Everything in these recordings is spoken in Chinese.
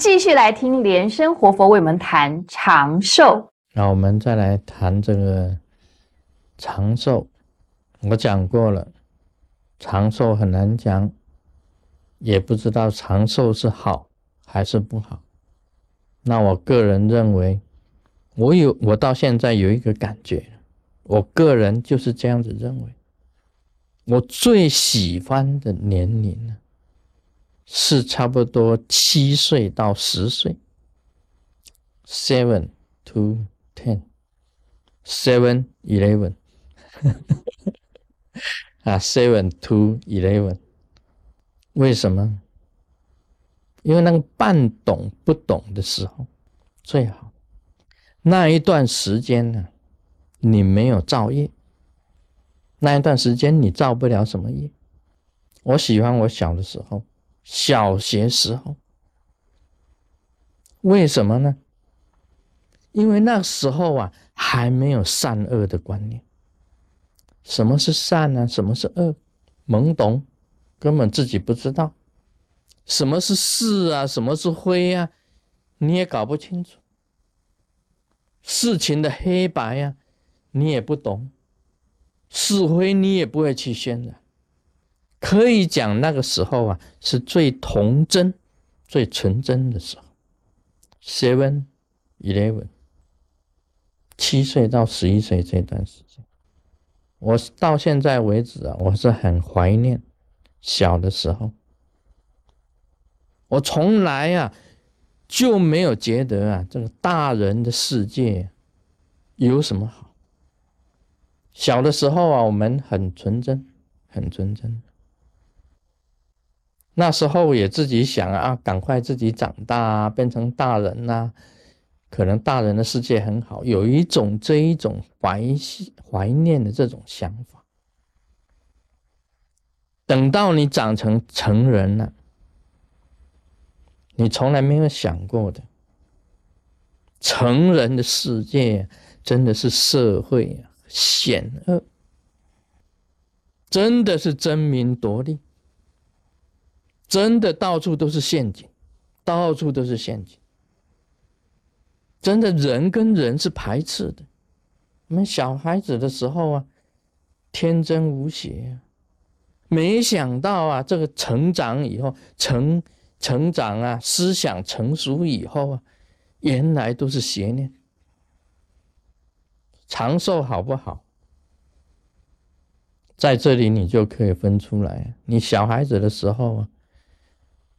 继续来听莲生活佛为我们谈长寿。那我们再来谈这个长寿。我讲过了，长寿很难讲，也不知道长寿是好还是不好。那我个人认为，我有我到现在有一个感觉，我个人就是这样子认为。我最喜欢的年龄呢，是差不多七岁到十岁，seven to ten，seven eleven，啊，seven to eleven，为什么？因为那个半懂不懂的时候最好，那一段时间呢，你没有造业。那一段时间你造不了什么业。我喜欢我小的时候，小学时候，为什么呢？因为那时候啊还没有善恶的观念。什么是善呢？什么是恶？懵懂，根本自己不知道。什么是是啊？什么是非啊？你也搞不清楚。事情的黑白呀，你也不懂。是非你也不会去渲染，可以讲那个时候啊是最童真、最纯真的时候。Seven, eleven，七岁到十一岁这段时间，我到现在为止啊，我是很怀念小的时候。我从来啊就没有觉得啊这个大人的世界有什么好。小的时候啊，我们很纯真，很纯真。那时候也自己想啊，赶快自己长大，啊，变成大人呐。可能大人的世界很好，有一种这一种怀怀念的这种想法。等到你长成成人了，你从来没有想过的，成人的世界真的是社会啊。险恶，真的是争名夺利，真的到处都是陷阱，到处都是陷阱。真的人跟人是排斥的。我们小孩子的时候啊，天真无邪啊，没想到啊，这个成长以后，成成长啊，思想成熟以后啊，原来都是邪念。长寿好不好？在这里你就可以分出来。你小孩子的时候啊，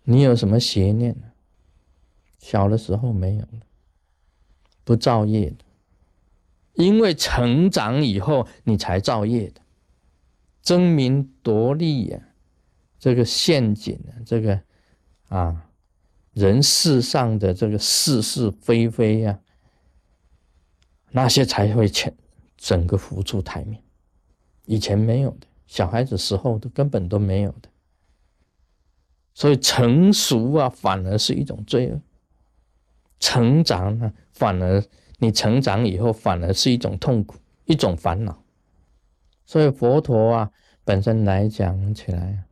你有什么邪念？小的时候没有不造业的。因为成长以后你才造业的，争名夺利呀，这个陷阱啊，这个啊，人世上的这个是是非非呀。那些才会全整个浮出台面，以前没有的，小孩子时候都根本都没有的，所以成熟啊，反而是一种罪恶；成长呢，反而你成长以后，反而是一种痛苦，一种烦恼。所以佛陀啊，本身来讲起来，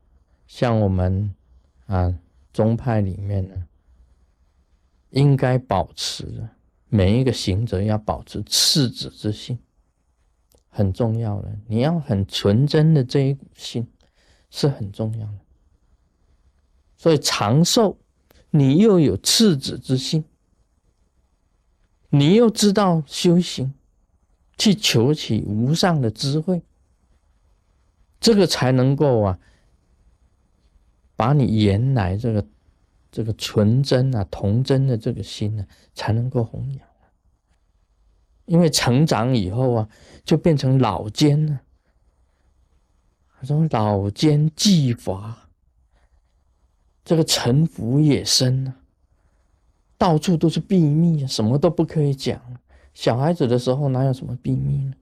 像我们啊宗派里面呢，应该保持。每一个行者要保持赤子之心，很重要的。你要很纯真的这一股心，是很重要的。所以长寿，你又有赤子之心，你又知道修行，去求取无上的智慧，这个才能够啊，把你原来这个。这个纯真啊，童真的这个心呢，才能够弘扬。因为成长以后啊，就变成老奸了。这种老奸技法，这个城府也深啊，到处都是秘密啊，什么都不可以讲。小孩子的时候哪有什么秘密呢？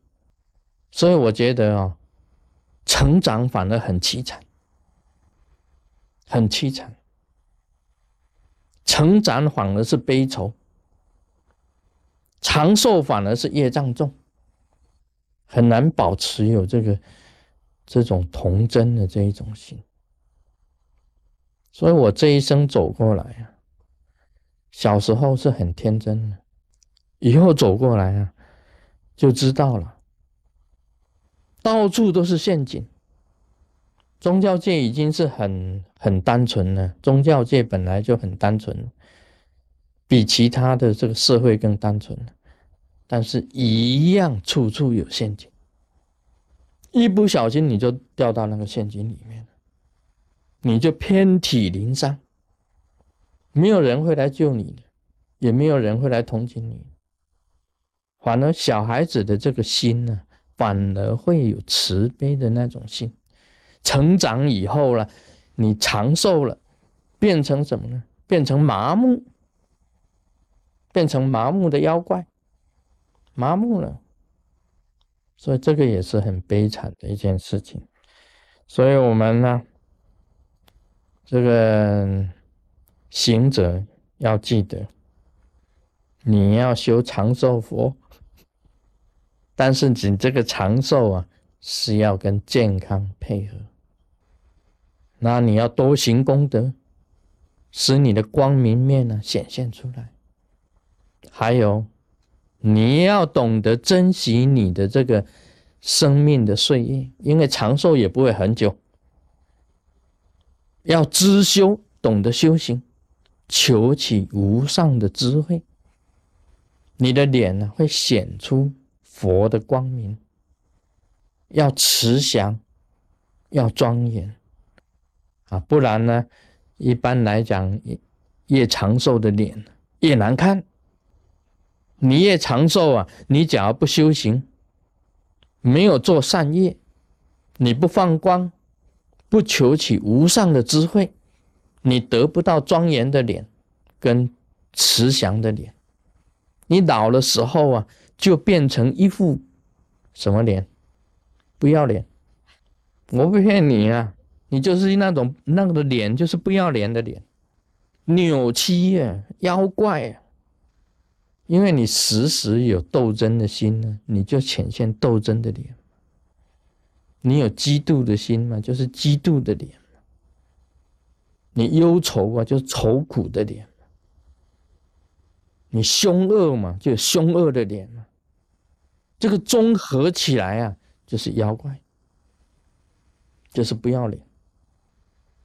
所以我觉得啊，成长反而很凄惨，很凄惨。成长反而是悲愁，长寿反而是业障重，很难保持有这个这种童真的这一种心。所以我这一生走过来啊，小时候是很天真的，以后走过来啊，就知道了，到处都是陷阱。宗教界已经是很很单纯了，宗教界本来就很单纯，比其他的这个社会更单纯，但是一样处处有陷阱，一不小心你就掉到那个陷阱里面了，你就遍体鳞伤，没有人会来救你的，也没有人会来同情你，反而小孩子的这个心呢，反而会有慈悲的那种心。成长以后了，你长寿了，变成什么呢？变成麻木，变成麻木的妖怪，麻木了。所以这个也是很悲惨的一件事情。所以我们呢，这个行者要记得，你要修长寿佛，但是你这个长寿啊，是要跟健康配合。那你要多行功德，使你的光明面呢显现出来。还有，你要懂得珍惜你的这个生命的岁月，因为长寿也不会很久。要知修，懂得修行，求取无上的智慧。你的脸呢会显出佛的光明。要慈祥，要庄严。啊，不然呢？一般来讲，越长寿的脸越难看。你越长寿啊，你只要不修行，没有做善业，你不放光，不求取无上的智慧，你得不到庄严的脸跟慈祥的脸。你老的时候啊，就变成一副什么脸？不要脸！我不骗你啊！你就是那种那个的脸，就是不要脸的脸，扭曲呀，妖怪呀。因为你时时有斗争的心呢，你就显现斗争的脸。你有嫉妒的心嘛，就是嫉妒的脸。你忧愁啊，就是愁苦的脸。你凶恶嘛，就有凶恶的脸嘛。这个综合起来啊，就是妖怪，就是不要脸。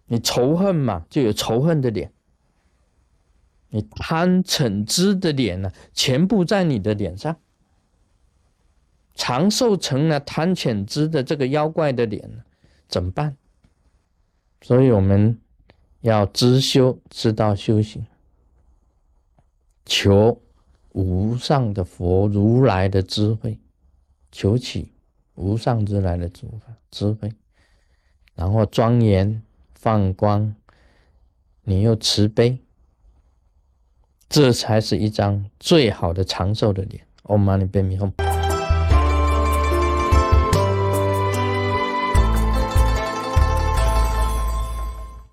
你仇恨嘛，就有仇恨的脸；你贪嗔痴的脸呢，全部在你的脸上。长寿成了贪嗔痴的这个妖怪的脸怎么办？所以我们要知修，知道修行，求无上的佛如来的智慧，求取无上之来的智慧，智慧，然后庄严。放光，你又慈悲，这才是一张最好的长寿的脸。Om Mani Padme Hum。